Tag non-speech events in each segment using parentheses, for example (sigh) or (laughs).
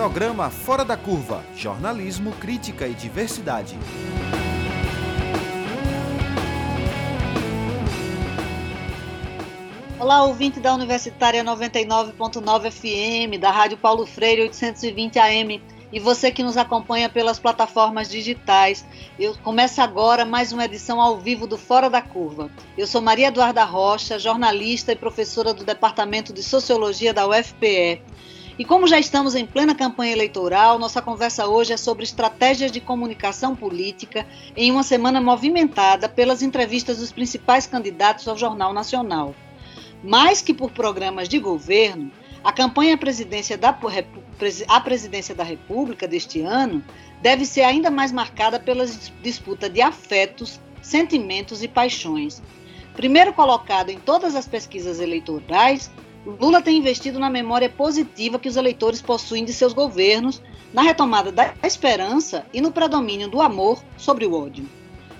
Programa Fora da Curva Jornalismo, Crítica e Diversidade. Olá, ouvinte da Universitária 99.9 FM, da Rádio Paulo Freire 820 AM e você que nos acompanha pelas plataformas digitais. Eu começo agora mais uma edição ao vivo do Fora da Curva. Eu sou Maria Eduarda Rocha, jornalista e professora do Departamento de Sociologia da UFPE. E como já estamos em plena campanha eleitoral, nossa conversa hoje é sobre estratégias de comunicação política em uma semana movimentada pelas entrevistas dos principais candidatos ao Jornal Nacional. Mais que por programas de governo, a campanha à presidência da, à presidência da República deste ano deve ser ainda mais marcada pela disputa de afetos, sentimentos e paixões. Primeiro colocado em todas as pesquisas eleitorais, Lula tem investido na memória positiva que os eleitores possuem de seus governos, na retomada da esperança e no predomínio do amor sobre o ódio.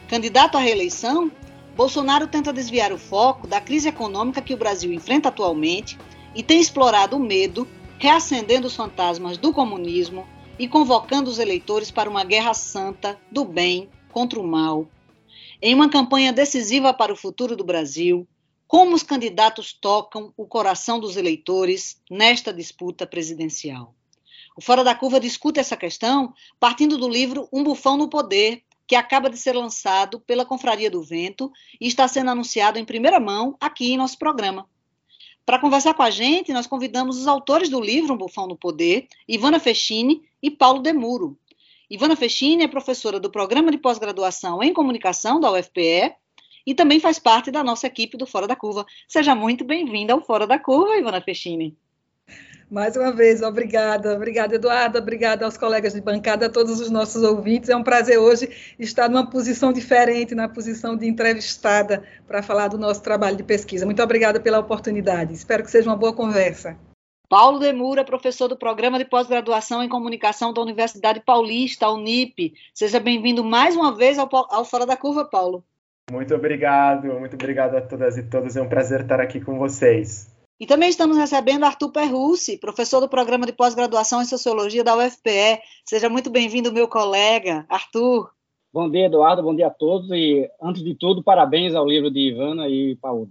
Candidato à reeleição, Bolsonaro tenta desviar o foco da crise econômica que o Brasil enfrenta atualmente e tem explorado o medo, reacendendo os fantasmas do comunismo e convocando os eleitores para uma guerra santa do bem contra o mal. Em uma campanha decisiva para o futuro do Brasil, como os candidatos tocam o coração dos eleitores nesta disputa presidencial. O Fora da Curva discute essa questão partindo do livro Um Bufão no Poder, que acaba de ser lançado pela Confraria do Vento e está sendo anunciado em primeira mão aqui em nosso programa. Para conversar com a gente, nós convidamos os autores do livro Um Bufão no Poder, Ivana Fechini e Paulo Demuro. Ivana Fechini é professora do Programa de Pós-Graduação em Comunicação da UFPE e também faz parte da nossa equipe do Fora da Curva. Seja muito bem-vinda ao Fora da Curva, Ivana Fechini. Mais uma vez, obrigada, obrigada, Eduardo, obrigada aos colegas de bancada, a todos os nossos ouvintes. É um prazer hoje estar numa posição diferente, na posição de entrevistada, para falar do nosso trabalho de pesquisa. Muito obrigada pela oportunidade. Espero que seja uma boa conversa. Paulo Demura, professor do Programa de Pós-Graduação em Comunicação da Universidade Paulista, Unip. Seja bem-vindo mais uma vez ao, ao Fora da Curva, Paulo. Muito obrigado, muito obrigado a todas e todos. É um prazer estar aqui com vocês. E também estamos recebendo Arthur Perrussi, professor do programa de pós-graduação em Sociologia da UFPE. Seja muito bem-vindo, meu colega. Arthur. Bom dia, Eduardo. Bom dia a todos. E, antes de tudo, parabéns ao livro de Ivana e Paulo.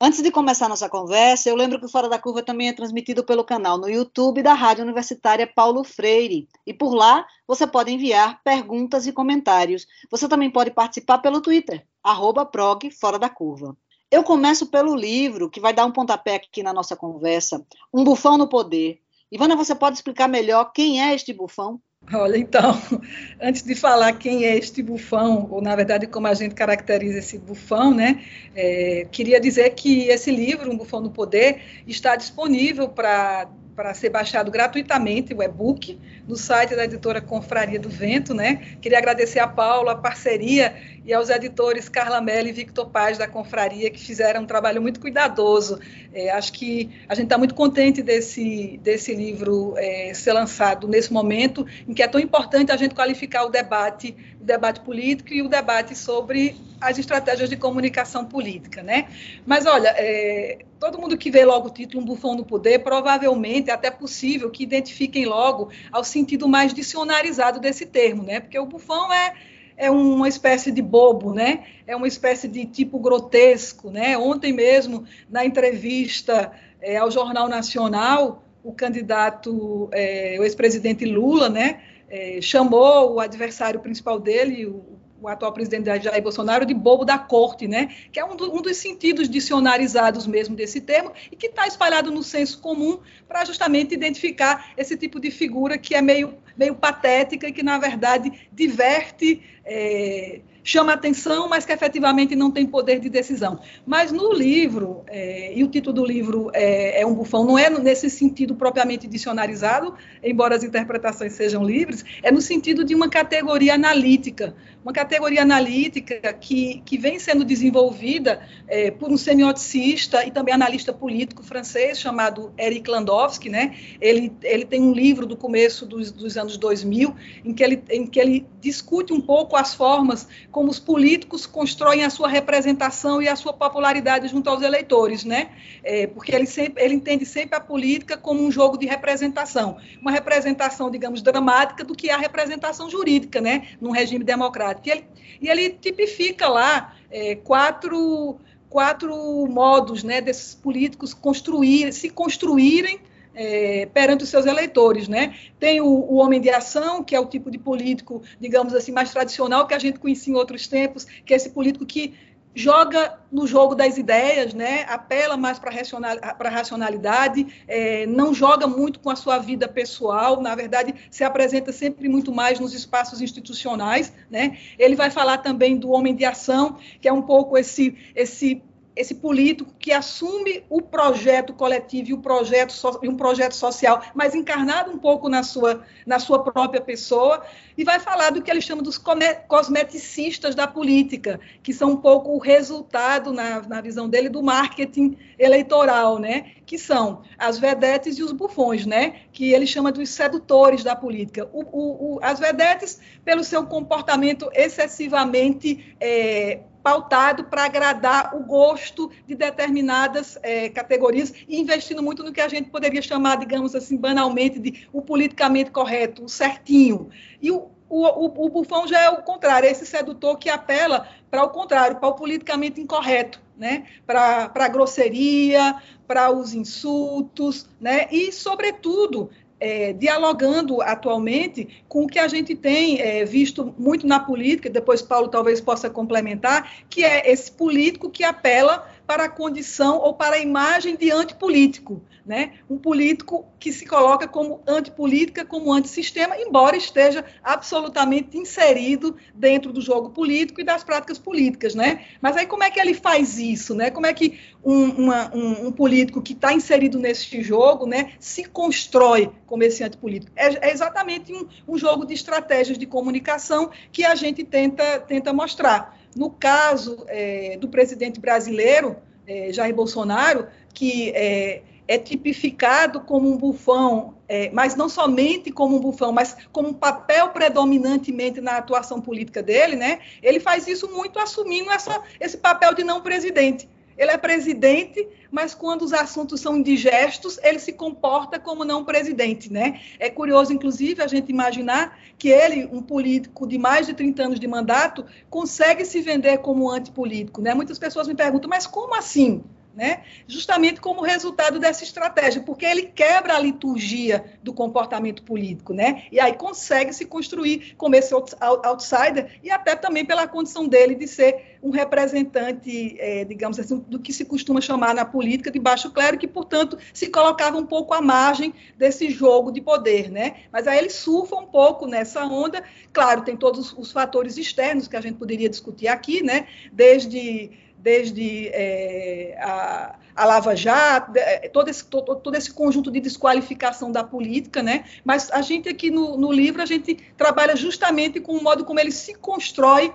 Antes de começar nossa conversa, eu lembro que o Fora da Curva também é transmitido pelo canal no YouTube da Rádio Universitária Paulo Freire. E por lá você pode enviar perguntas e comentários. Você também pode participar pelo Twitter, arroba prog Fora da Curva. Eu começo pelo livro, que vai dar um pontapé aqui na nossa conversa, Um Bufão no Poder. Ivana, você pode explicar melhor quem é este bufão? Olha, então, (laughs) antes de falar quem é este bufão, ou na verdade como a gente caracteriza esse bufão, né, é, queria dizer que esse livro, Um Bufão no Poder, está disponível para para ser baixado gratuitamente o e-book no site da editora Confraria do Vento, né? Queria agradecer a Paulo a parceria e aos editores Carla Melli e Victor Paz da Confraria que fizeram um trabalho muito cuidadoso. É, acho que a gente está muito contente desse desse livro é, ser lançado nesse momento em que é tão importante a gente qualificar o debate, debate político e o debate sobre as estratégias de comunicação política, né? Mas olha, é, todo mundo que vê logo o título Um Bufão no Poder, provavelmente é até possível que identifiquem logo ao sentido mais dicionarizado desse termo, né? Porque o bufão é, é uma espécie de bobo, né? É uma espécie de tipo grotesco, né? Ontem mesmo, na entrevista é, ao Jornal Nacional, o candidato, é, o ex-presidente Lula, né? É, chamou o adversário principal dele, o o atual presidente Jair Bolsonaro de bobo da corte, né? Que é um, do, um dos sentidos dicionarizados mesmo desse termo e que está espalhado no senso comum para justamente identificar esse tipo de figura que é meio, meio patética e que, na verdade, diverte. É, chama atenção, mas que efetivamente não tem poder de decisão. Mas no livro, é, e o título do livro é, é, um bufão, não é nesse sentido propriamente dicionarizado, embora as interpretações sejam livres, é no sentido de uma categoria analítica, uma categoria analítica que, que vem sendo desenvolvida é, por um semioticista e também analista político francês chamado Eric Landowski, né? Ele, ele tem um livro do começo dos, dos anos 2000 em que ele, em que ele discute um pouco as formas como os políticos constroem a sua representação e a sua popularidade junto aos eleitores, né? É, porque ele, sempre, ele entende sempre a política como um jogo de representação, uma representação, digamos, dramática do que é a representação jurídica, né? Num regime democrático. E ele, e ele tipifica lá é, quatro, quatro modos, né? Desses políticos construir, se construírem é, perante os seus eleitores, né? Tem o, o, homem de ação, que é o tipo de político, digamos assim, mais tradicional que a gente conhecia em outros tempos, que é esse político que joga no jogo das ideias, né? apela mais para a racionalidade, é, não joga muito com a sua vida pessoal, na verdade, se apresenta sempre muito mais nos espaços institucionais. Né? Ele vai falar também do homem de ação, que é um pouco esse, esse esse político que assume o projeto coletivo e o projeto so, um projeto social, mas encarnado um pouco na sua, na sua própria pessoa, e vai falar do que ele chama dos cosmeticistas da política, que são um pouco o resultado, na, na visão dele, do marketing eleitoral, né? que são as vedetes e os bufões, né? que ele chama dos sedutores da política. O, o, o, as vedetes, pelo seu comportamento excessivamente é, pautado para agradar o gosto de determinadas é, categorias e investindo muito no que a gente poderia chamar, digamos assim, banalmente, de o politicamente correto, o certinho. E o, o, o, o bufão já é o contrário, é esse sedutor que apela para o contrário, para o politicamente incorreto, né? para a grosseria, para os insultos, né? e, sobretudo, é, dialogando atualmente com o que a gente tem é, visto muito na política, depois Paulo talvez possa complementar, que é esse político que apela para a condição ou para a imagem de antipolítico né? um político que se coloca como antipolítica, como antissistema, embora esteja absolutamente inserido dentro do jogo político e das práticas políticas. Né? Mas aí como é que ele faz isso? Né? Como é que um, uma, um, um político que está inserido nesse jogo né, se constrói como esse antipolítico? É, é exatamente um, um jogo de estratégias de comunicação que a gente tenta, tenta mostrar. No caso é, do presidente brasileiro, é, Jair Bolsonaro, que é, é tipificado como um bufão, é, mas não somente como um bufão, mas como um papel predominantemente na atuação política dele, né? Ele faz isso muito assumindo essa, esse papel de não presidente. Ele é presidente, mas quando os assuntos são indigestos, ele se comporta como não presidente, né? É curioso, inclusive, a gente imaginar que ele, um político de mais de 30 anos de mandato, consegue se vender como antipolítico, né? Muitas pessoas me perguntam, mas como assim? Né? justamente como resultado dessa estratégia, porque ele quebra a liturgia do comportamento político, né? e aí consegue se construir como esse outsider, e até também pela condição dele de ser um representante, é, digamos assim, do que se costuma chamar na política de baixo clero, que, portanto, se colocava um pouco à margem desse jogo de poder. Né? Mas aí ele surfa um pouco nessa onda, claro, tem todos os fatores externos que a gente poderia discutir aqui, né? desde desde é, a, a, Lava Jato, é, todo esse, todo, todo, esse conjunto de desqualificação da política, né? mas a gente aqui no, no livro, a gente trabalha justamente com o modo como ele se constrói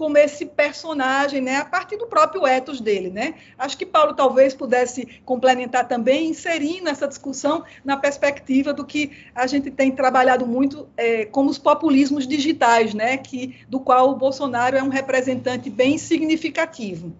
como esse personagem, né, a partir do próprio ethos dele, né? Acho que Paulo talvez pudesse complementar também, inserindo essa discussão na perspectiva do que a gente tem trabalhado muito é, como os populismos digitais, né, que do qual o Bolsonaro é um representante bem significativo.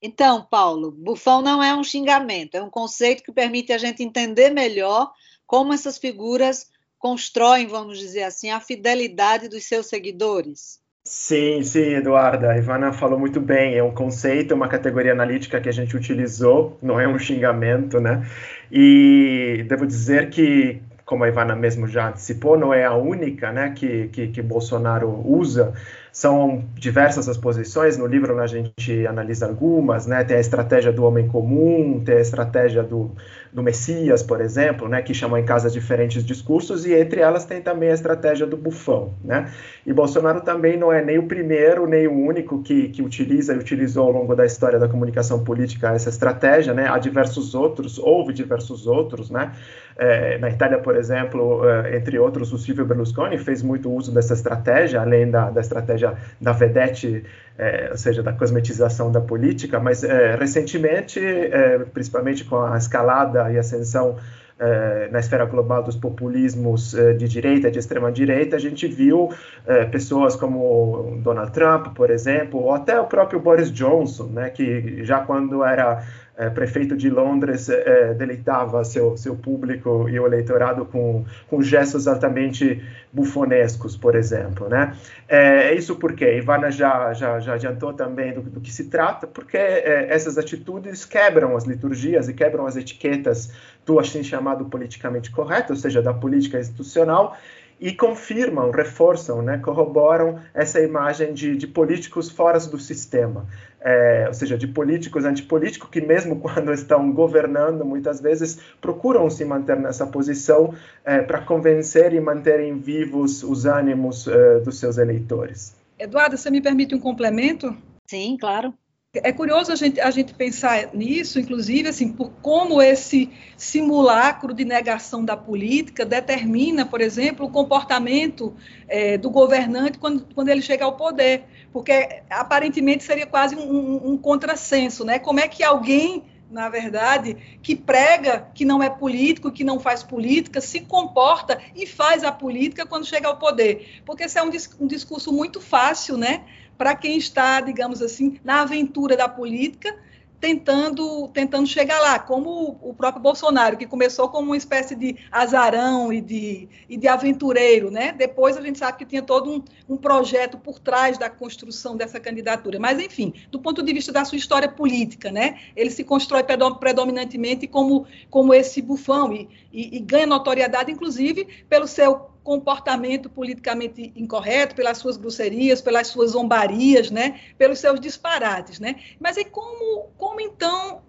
Então, Paulo, bufão não é um xingamento, é um conceito que permite a gente entender melhor como essas figuras constroem, vamos dizer assim, a fidelidade dos seus seguidores. Sim, sim, Eduarda. A Ivana falou muito bem. É um conceito, uma categoria analítica que a gente utilizou, não é um xingamento, né? E devo dizer que, como a Ivana mesmo já antecipou, não é a única né, que, que, que Bolsonaro usa são diversas as posições, no livro a gente analisa algumas, né? Tem a estratégia do homem comum, tem a estratégia do, do Messias, por exemplo, né? Que chamam em casa diferentes discursos, e entre elas tem também a estratégia do bufão, né? E Bolsonaro também não é nem o primeiro, nem o único que, que utiliza e utilizou ao longo da história da comunicação política essa estratégia, né? Há diversos outros, houve diversos outros, né? É, na Itália, por exemplo, é, entre outros, o Silvio Berlusconi fez muito uso dessa estratégia, além da, da estratégia da vedette, é, ou seja, da cosmetização da política, mas é, recentemente, é, principalmente com a escalada e ascensão eh, na esfera global dos populismos de direita, de extrema direita, a gente viu pessoas como Donald Trump, por exemplo, ou até o próprio Boris Johnson, né, que já quando era é, prefeito de Londres é, deleitava seu, seu público e o eleitorado com, com gestos altamente bufonescos, por exemplo. Né? É, isso porque Ivana já, já, já adiantou também do, do que se trata, porque é, essas atitudes quebram as liturgias e quebram as etiquetas do assim chamado politicamente correto, ou seja, da política institucional, e confirmam, reforçam, né, corroboram essa imagem de, de políticos fora do sistema, é, ou seja, de políticos antipolíticos que mesmo (laughs) quando estão governando, muitas vezes procuram se manter nessa posição é, para convencer e manterem vivos os ânimos é, dos seus eleitores. Eduardo, você me permite um complemento? Sim, claro. É curioso a gente, a gente pensar nisso, inclusive, assim, por como esse simulacro de negação da política determina, por exemplo, o comportamento é, do governante quando, quando ele chega ao poder. Porque aparentemente seria quase um, um contrassenso, né? Como é que alguém na verdade, que prega que não é político, que não faz política, se comporta e faz a política quando chega ao poder. Porque esse é um, um discurso muito fácil, né? Para quem está, digamos assim, na aventura da política, tentando, tentando chegar lá, como o próprio Bolsonaro, que começou como uma espécie de azarão e de, e de aventureiro, né? Depois a gente sabe que tinha todo um, um projeto por trás da construção dessa candidatura. Mas, enfim, do ponto de vista da sua história política, né? Ele se constrói predominantemente como, como esse bufão e, e, e ganha notoriedade, inclusive, pelo seu comportamento politicamente incorreto, pelas suas grosserias, pelas suas zombarias, né, pelos seus disparates, né? Mas aí como, como então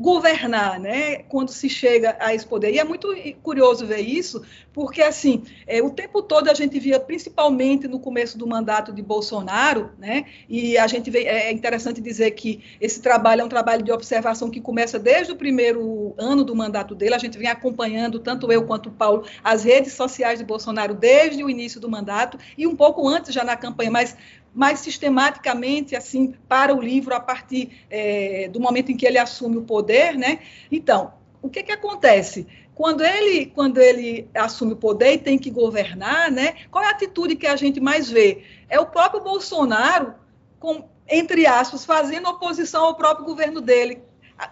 governar, né, quando se chega a esse poder. E é muito curioso ver isso, porque, assim, é, o tempo todo a gente via, principalmente no começo do mandato de Bolsonaro, né, e a gente vê, é interessante dizer que esse trabalho é um trabalho de observação que começa desde o primeiro ano do mandato dele, a gente vem acompanhando, tanto eu quanto o Paulo, as redes sociais de Bolsonaro desde o início do mandato, e um pouco antes já na campanha, mas mais sistematicamente assim para o livro a partir é, do momento em que ele assume o poder, né? Então, o que que acontece? Quando ele, quando ele assume o poder e tem que governar, né? Qual é a atitude que a gente mais vê? É o próprio Bolsonaro, com, entre aspas, fazendo oposição ao próprio governo dele,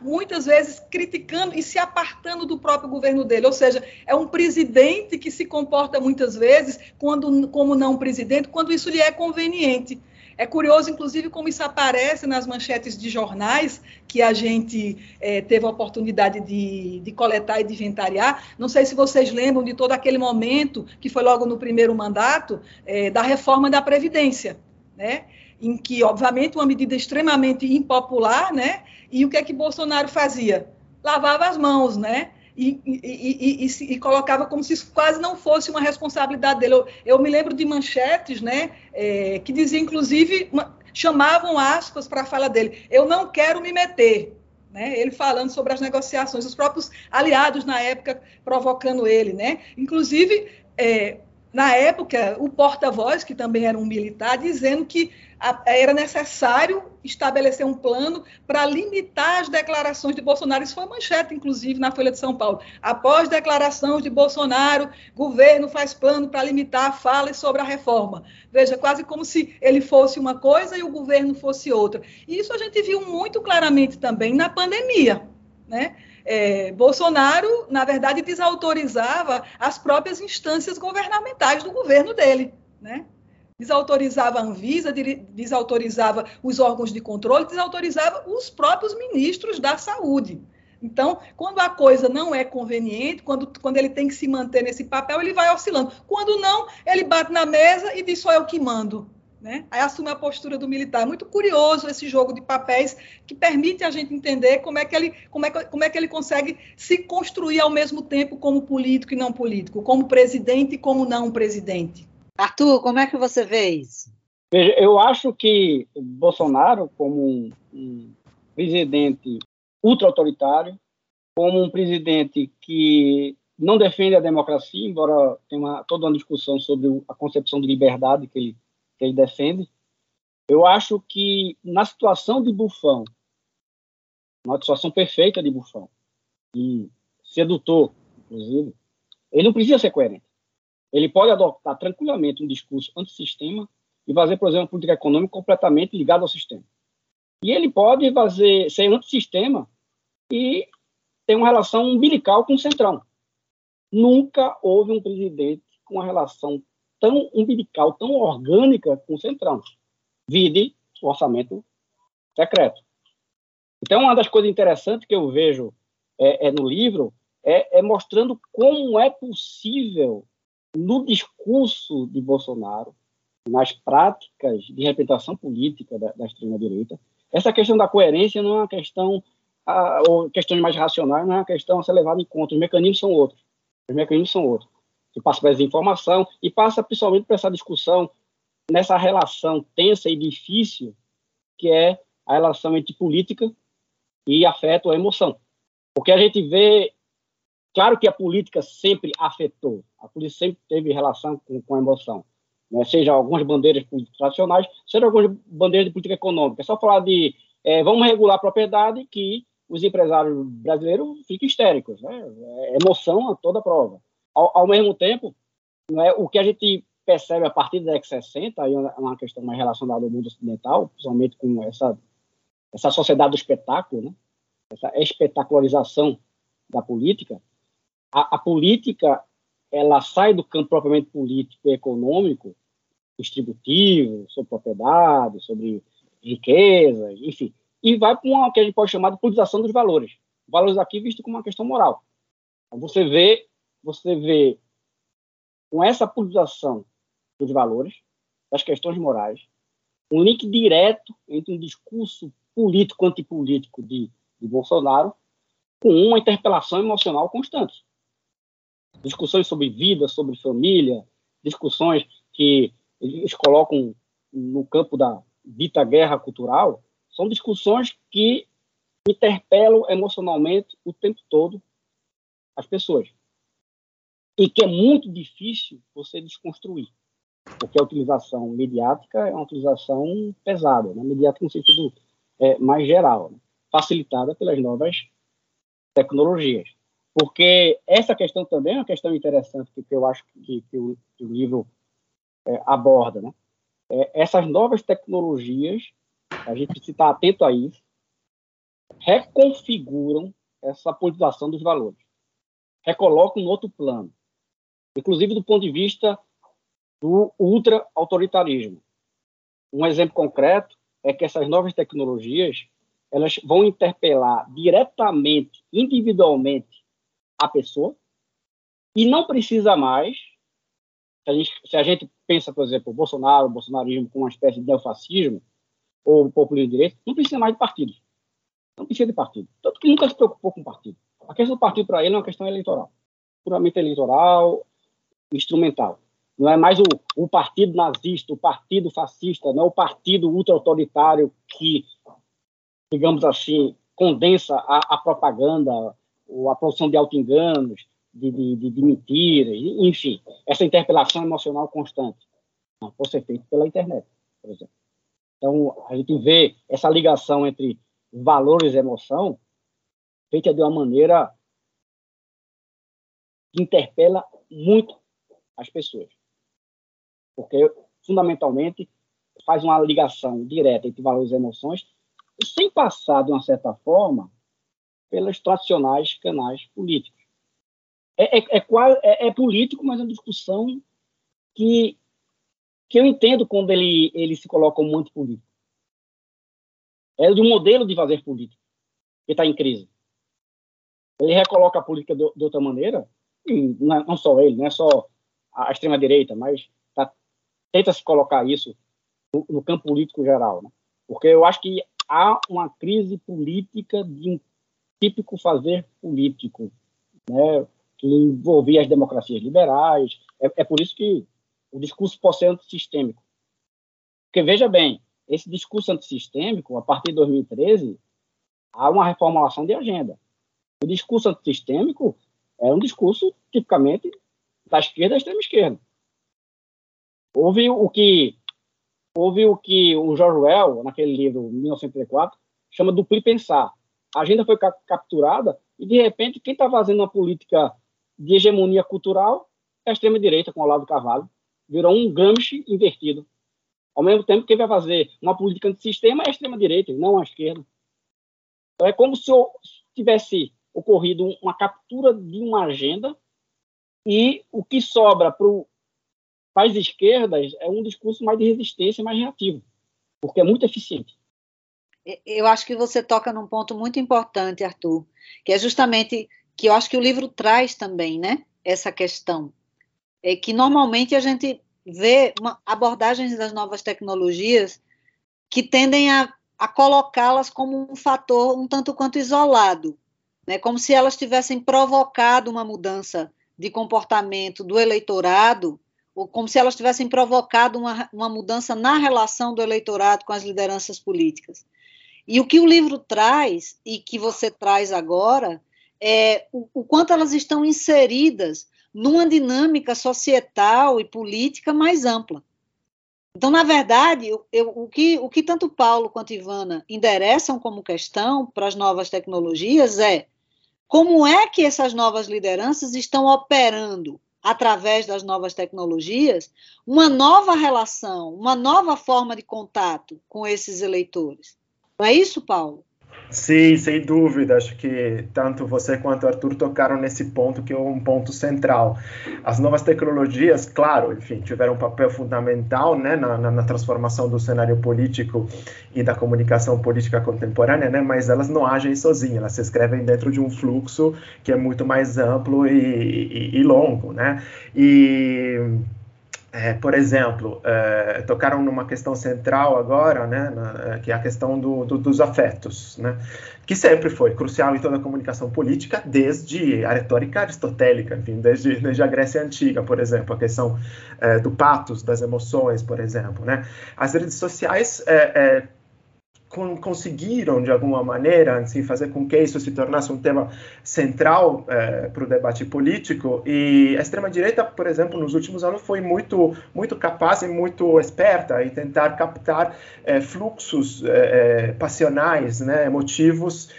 muitas vezes criticando e se apartando do próprio governo dele. Ou seja, é um presidente que se comporta muitas vezes quando, como não presidente, quando isso lhe é conveniente. É curioso, inclusive, como isso aparece nas manchetes de jornais que a gente é, teve a oportunidade de, de, coletar e de inventariar. Não sei se vocês lembram de todo aquele momento, que foi logo no primeiro mandato, é, da reforma da Previdência, né? Em que, obviamente, uma medida extremamente impopular, né? E o que é que Bolsonaro fazia? Lavava as mãos, né? E, e, e, e, colocava como se isso quase não fosse uma responsabilidade dele. Eu, eu me lembro de manchetes, né, é, que dizia, inclusive, uma, chamavam aspas para a fala dele: eu não quero me meter. Né, ele falando sobre as negociações, os próprios aliados na época provocando ele, né? Inclusive, é, na época, o porta-voz, que também era um militar, dizendo que era necessário estabelecer um plano para limitar as declarações de Bolsonaro. Isso foi manchete, inclusive, na Folha de São Paulo. Após declaração de Bolsonaro, governo faz plano para limitar falas sobre a reforma. Veja, quase como se ele fosse uma coisa e o governo fosse outra. E isso a gente viu muito claramente também na pandemia, né? É, Bolsonaro, na verdade, desautorizava as próprias instâncias governamentais do governo dele, né? desautorizava a Anvisa, desautorizava os órgãos de controle, desautorizava os próprios ministros da saúde. Então, quando a coisa não é conveniente, quando, quando ele tem que se manter nesse papel, ele vai oscilando. Quando não, ele bate na mesa e diz só eu que mando. Né? Aí assume a postura do militar. É muito curioso esse jogo de papéis que permite a gente entender como é que ele, como é, como é que ele consegue se construir ao mesmo tempo como político e não político, como presidente e como não presidente. Arthur, como é que você vê isso? Veja, eu acho que Bolsonaro, como um, um presidente ultra-autoritário, como um presidente que não defende a democracia, embora tenha uma, toda uma discussão sobre a concepção de liberdade que ele, que ele defende, eu acho que na situação de bufão, uma situação perfeita de bufão, e sedutor inclusive, ele não precisa ser coerente. Ele pode adotar tranquilamente um discurso antissistema e fazer, por exemplo, uma política econômica completamente ligada ao sistema. E ele pode fazer, ser antissistema e ter uma relação umbilical com o centrão. Nunca houve um presidente com uma relação tão umbilical, tão orgânica com o centrão. Vide o orçamento secreto. Então, uma das coisas interessantes que eu vejo é, é no livro é, é, mostrando como é possível, no discurso de Bolsonaro, nas práticas de representação política da, da extrema-direita, essa questão da coerência não é uma questão, a, ou questões mais racionais, não é uma questão a ser levada em conta. Os mecanismos são outros. Os mecanismos são outros. Passa pela desinformação e passa principalmente por essa discussão nessa relação tensa e difícil que é a relação entre política e afeto ou emoção. Porque a gente vê, claro que a política sempre afetou, a política sempre teve relação com, com a emoção, né? seja algumas bandeiras políticas tradicionais, seja algumas bandeiras de política econômica. É só falar de é, vamos regular a propriedade que os empresários brasileiros ficam histéricos, né? É emoção a toda prova. Ao, ao mesmo tempo, é o que a gente percebe a partir da década de 60, aí é uma questão mais relacionada ao mundo ocidental, principalmente com essa essa sociedade do espetáculo, né? essa espetacularização da política, a, a, política ela sai do campo propriamente político e econômico, distributivo, sobre propriedade, sobre riqueza, enfim, e vai para o que a gente pode chamar de politização dos valores. Valores aqui visto como uma questão moral. Então, você vê, você vê com essa politização dos valores, das questões morais, um link direto entre um discurso político antipolítico de, de Bolsonaro com uma interpelação emocional constante. Discussões sobre vida, sobre família, discussões que eles colocam no campo da dita guerra cultural, são discussões que interpelam emocionalmente o tempo todo as pessoas. E que é muito difícil você desconstruir. Porque a utilização mediática é uma utilização pesada, né? mediática no sentido é, mais geral, né? facilitada pelas novas tecnologias. Porque essa questão também é uma questão interessante que, que eu acho que, que, o, que o, livro é, aborda. Né? É, essas novas tecnologias, a gente precisa estar atento a isso, reconfiguram essa politização dos valores, recolocam no outro plano, inclusive do ponto de vista do ultra-autoritarismo. Um exemplo concreto é que essas novas tecnologias elas vão interpelar diretamente, individualmente, a pessoa e não precisa mais. Se a gente, se a gente pensa, por exemplo, o Bolsonaro, o bolsonarismo como uma espécie de neofascismo ou o populismo de direita, não precisa mais de partidos. Não precisa de partido. Tanto que nunca se preocupou com partido. A questão do partido para ele é uma questão eleitoral. Puramente eleitoral, instrumental. Não é mais o, o partido nazista, o partido fascista, não é o partido ultra-autoritário que, digamos assim, condensa a, a propaganda, ou a produção de auto-enganos, de, de, de, mentiras, enfim, essa interpelação emocional constante. Não pode ser feito pela internet, por exemplo. Então, a gente vê essa ligação entre valores e emoção feita de uma maneira que interpela muito as pessoas porque fundamentalmente faz uma ligação direta entre valores e emoções, sem passar, de uma certa forma, pelos tradicionais canais políticos. É, é, é, é, é político, mas é uma discussão que, que eu entendo quando ele, ele se coloca como muito político. É um modelo de fazer política que está em crise. Ele recoloca a política de, outra maneira, e não, não só ele, não é só a extrema-direita, mas tenta se colocar isso no, no campo político geral, né? porque eu acho que há uma crise política de um típico fazer político, né? que envolvia as democracias liberais. É, é por isso que o discurso pode ser antissistêmico. Porque, veja bem, esse discurso antissistêmico, a partir de 2013, há uma reformulação de agenda. O discurso antissistêmico é um discurso tipicamente da esquerda à extrema esquerda. Houve o que houve o que o George Orwell, naquele livro 1984, chama duplo pensar. A agenda foi capturada e, de repente, quem está fazendo uma política de hegemonia cultural é a extrema-direita, com o Olavo Carvalho. Virou um Gramsci invertido. Ao mesmo tempo, quem vai fazer uma política de sistema é a extrema-direita, não a esquerda. Então, é como se tivesse ocorrido uma captura de uma agenda e o que sobra para as esquerdas é um discurso mais de resistência, mais reativo, porque é muito eficiente. Eu acho que você toca num ponto muito importante, Arthur, que é justamente que eu acho que o livro traz também, né? Essa questão. É que normalmente a gente vê abordagens das novas tecnologias que tendem a, a colocá-las como um fator um tanto quanto isolado, né? como se elas tivessem provocado uma mudança de comportamento do eleitorado, ou como se elas tivessem provocado uma, uma mudança na relação do eleitorado com as lideranças políticas. E o que o livro traz, e que você traz agora, é o, o quanto elas estão inseridas numa dinâmica societal e política mais ampla. Então, na verdade, eu, eu, o, que, o que tanto Paulo quanto Ivana endereçam como questão para as novas tecnologias é como é que essas novas lideranças estão operando através das novas tecnologias uma nova relação, uma nova forma de contato com esses eleitores. Não é isso, Paulo? Sim, sem dúvida. Acho que tanto você quanto o Arthur tocaram nesse ponto que é um ponto central. As novas tecnologias, claro, enfim, tiveram um papel fundamental né, na, na, na transformação do cenário político e da comunicação política contemporânea, né, mas elas não agem sozinhas, elas se escrevem dentro de um fluxo que é muito mais amplo e, e, e longo. Né? E é, por exemplo, é, tocaram numa questão central agora, né, na, é, que é a questão do, do, dos afetos, né, que sempre foi crucial em toda a comunicação política, desde a retórica aristotélica, enfim, desde, desde a Grécia Antiga, por exemplo, a questão é, do patos, das emoções, por exemplo. Né. As redes sociais conseguiram, de alguma maneira, assim, fazer com que isso se tornasse um tema central é, para o debate político. E a extrema-direita, por exemplo, nos últimos anos foi muito, muito capaz e muito esperta em tentar captar é, fluxos é, passionais, né, emotivos,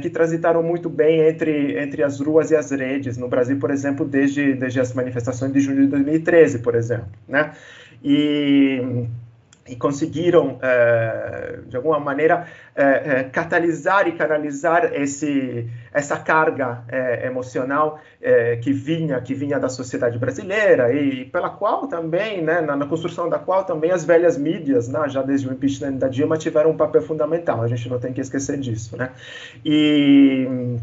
que transitaram muito bem entre, entre as ruas e as redes. No Brasil, por exemplo, desde, desde as manifestações de junho de 2013, por exemplo. Né? E e conseguiram, eh, de alguma maneira, eh, eh, catalisar e canalizar esse, essa carga emocional que vinha que vinha da sociedade brasileira e pela qual também, né, na, construção da qual também as velhas mídias, né, já desde o impeachment da Dilma, tiveram um papel fundamental. A gente não tem que esquecer disso, né? E,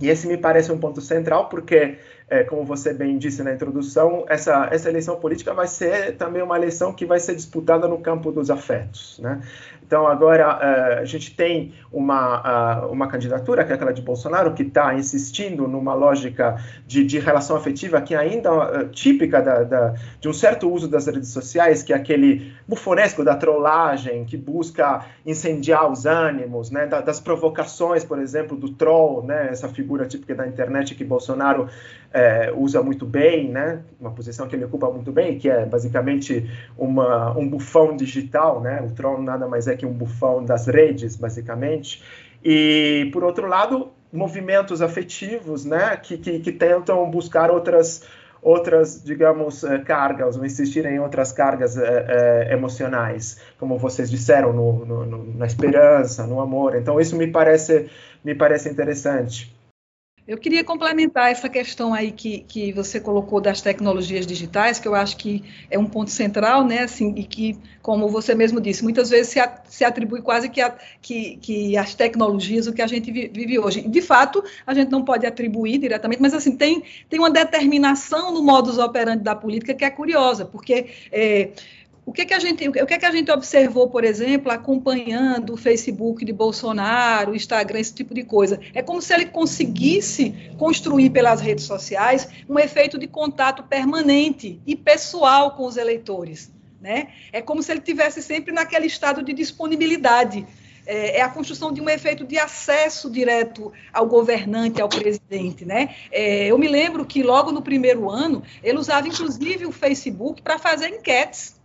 e esse me parece um ponto central porque é, como você bem disse na introdução, essa, essa eleição política vai ser também uma eleição que vai ser disputada no campo dos afetos. Né? Então, agora, uh, a gente tem uma, uma candidatura, que é aquela de Bolsonaro, que está insistindo numa lógica de, de relação afetiva que é ainda uh, típica da, da, de um certo uso das redes sociais, que é aquele bufonesco da trollagem, que busca incendiar os ânimos, né, da, das provocações, por exemplo, do troll, né, essa figura típica da internet que Bolsonaro é, usa muito bem, né, uma posição que ele ocupa muito bem, que é basicamente uma, um bufão digital, né, o troll nada mais é que um bufão das redes, basicamente. E, por outro lado, movimentos afetivos, né, que, que, que tentam buscar outras, outras, digamos, eh, cargas, ou insistir em outras cargas é, é, emocionais, como vocês disseram, no, no, no, na esperança, no amor. Então, isso me parece, me parece interessante. Eu queria complementar essa questão aí que, que você colocou das tecnologias digitais, que eu acho que é um ponto central, né, assim, e que, como você mesmo disse, muitas vezes se, a, se atribui quase que, a, que, que as tecnologias, o que a gente vive hoje. De fato, a gente não pode atribuir diretamente, mas, assim, tem, tem uma determinação no modus operandi da política que é curiosa, porque... É, o que, que a gente, o que, que a gente observou, por exemplo, acompanhando o Facebook de Bolsonaro, o Instagram, esse tipo de coisa? É como se ele conseguisse construir pelas redes sociais um efeito de contato permanente e pessoal com os eleitores. Né? É como se ele tivesse sempre naquele estado de disponibilidade. É, é a construção de um efeito de acesso direto ao governante, ao presidente. Né? É, eu me lembro que logo no primeiro ano ele usava inclusive o Facebook para fazer enquetes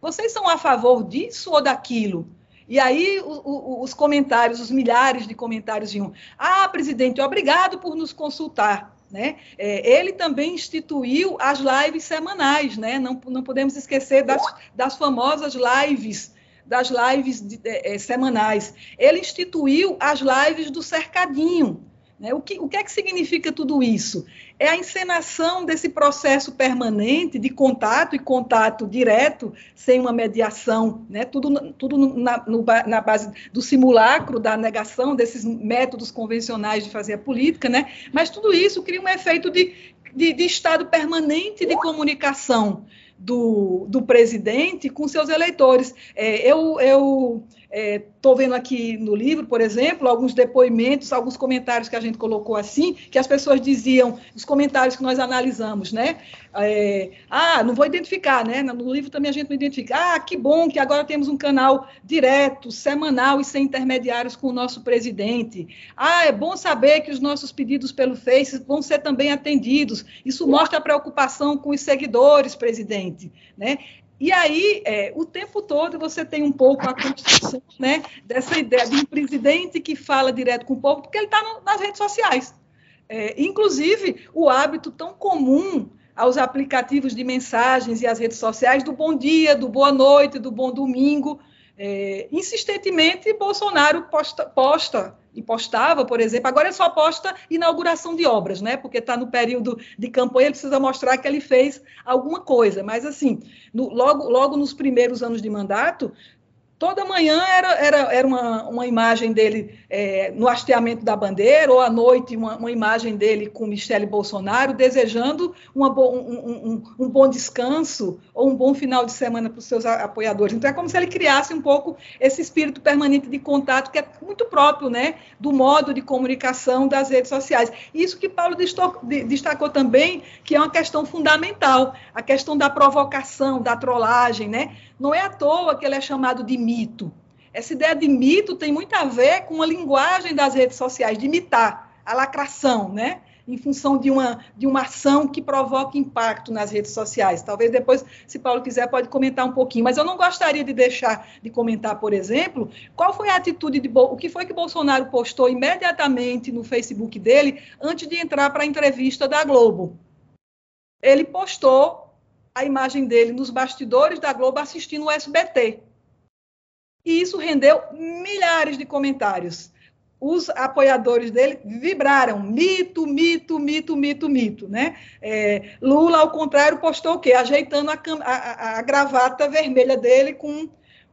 vocês são a favor disso ou daquilo? E aí o, o, os comentários, os milhares de comentários iam: Ah, presidente, obrigado por nos consultar. Né? É, ele também instituiu as lives semanais, né? não, não podemos esquecer das, das famosas lives das lives de, é, semanais. Ele instituiu as lives do cercadinho? O, que, o que é que significa tudo isso? É a encenação desse processo permanente de contato e contato direto, sem uma mediação, né? tudo, tudo na, no, na base do simulacro, da negação desses métodos convencionais de fazer a política, né? mas tudo isso cria um efeito de, de, de estado permanente de comunicação do, do presidente com seus eleitores. É, eu, eu Estou é, vendo aqui no livro, por exemplo, alguns depoimentos, alguns comentários que a gente colocou assim, que as pessoas diziam, os comentários que nós analisamos, né? É, ah, não vou identificar, né? No livro também a gente não identifica. Ah, que bom que agora temos um canal direto, semanal e sem intermediários com o nosso presidente. Ah, é bom saber que os nossos pedidos pelo Face vão ser também atendidos. Isso mostra a preocupação com os seguidores, presidente, né? E aí, é, o tempo todo, você tem um pouco a construção né, dessa ideia de um presidente que fala direto com o povo, porque ele está nas redes sociais. É, inclusive, o hábito tão comum aos aplicativos de mensagens e às redes sociais do bom dia, do boa noite, do bom domingo. É, insistentemente, Bolsonaro posta, posta e postava, por exemplo, agora ele só posta inauguração de obras, né? Porque está no período de campanha, ele precisa mostrar que ele fez alguma coisa. Mas, assim, no, logo, logo nos primeiros anos de mandato, toda manhã era, era, era uma, uma imagem dele é, no hasteamento da bandeira, ou à noite uma, uma imagem dele com Michele Bolsonaro, desejando uma bo, um, um, um, bom descanso ou um bom final de semana para os seus apoiadores. Então é como se ele criasse um pouco esse espírito permanente de contato que é muito próprio né, do modo de comunicação das redes sociais. Isso que Paulo destacou também, que é uma questão fundamental, a questão da provocação, da trollagem, né? Não é à toa que ele é chamado de mito. Essa ideia de mito tem muito a ver com a linguagem das redes sociais, de imitar a lacração, né? Em função de uma, de uma ação que provoca impacto nas redes sociais. Talvez depois, se Paulo quiser, pode comentar um pouquinho. Mas eu não gostaria de deixar de comentar, por exemplo, qual foi a atitude de o que foi que Bolsonaro postou imediatamente no Facebook dele antes de entrar para a entrevista da Globo. Ele postou a imagem dele nos bastidores da Globo assistindo o SBT. E isso rendeu milhares de comentários. Os apoiadores dele vibraram, mito, mito, mito, mito, mito, né? É, Lula, ao contrário, postou o quê? Ajeitando a, a, a gravata vermelha dele com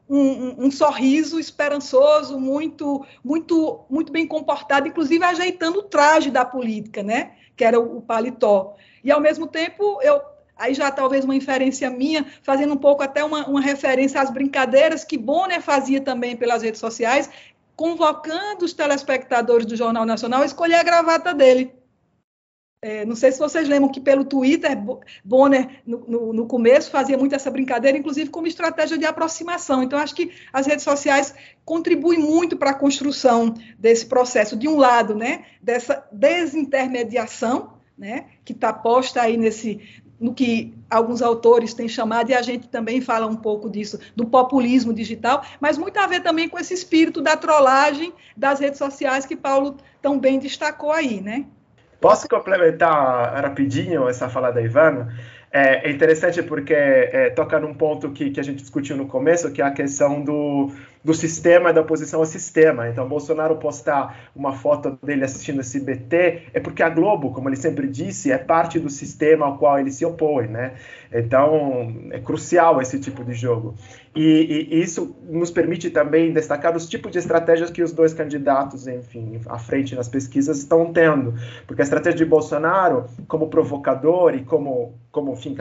um, um, um, sorriso esperançoso, muito, muito, muito bem comportado, inclusive ajeitando o traje da política, né? Que era o, o paletó. E ao mesmo tempo, eu aí já talvez uma inferência minha, fazendo um pouco até uma, uma referência às brincadeiras que Bonner fazia também pelas redes sociais, convocando os telespectadores do Jornal Nacional a escolher a gravata dele. É, não sei se vocês lembram que pelo Twitter, Bonner, no, no, no, começo, fazia muito essa brincadeira, inclusive como estratégia de aproximação. Então, acho que as redes sociais contribuem muito para a construção desse processo, de um lado, né, dessa desintermediação, né, que está posta aí nesse, no que alguns autores têm chamado, e a gente também fala um pouco disso, do populismo digital, mas muito a ver também com esse espírito da trollagem das redes sociais que Paulo tão bem destacou aí, né? Posso complementar rapidinho essa fala da Ivana? É, é interessante porque é, toca num ponto que, que a gente discutiu no começo, que é a questão do, do sistema da oposição ao sistema. Então, Bolsonaro postar uma foto dele assistindo esse BT é porque a Globo, como ele sempre disse, é parte do sistema ao qual ele se opõe, né? Então, é crucial esse tipo de jogo. E, e, isso nos permite também destacar os tipos de estratégias que os dois candidatos, enfim, à frente nas pesquisas estão tendo. Porque a estratégia de Bolsonaro, como provocador e como, como enfim,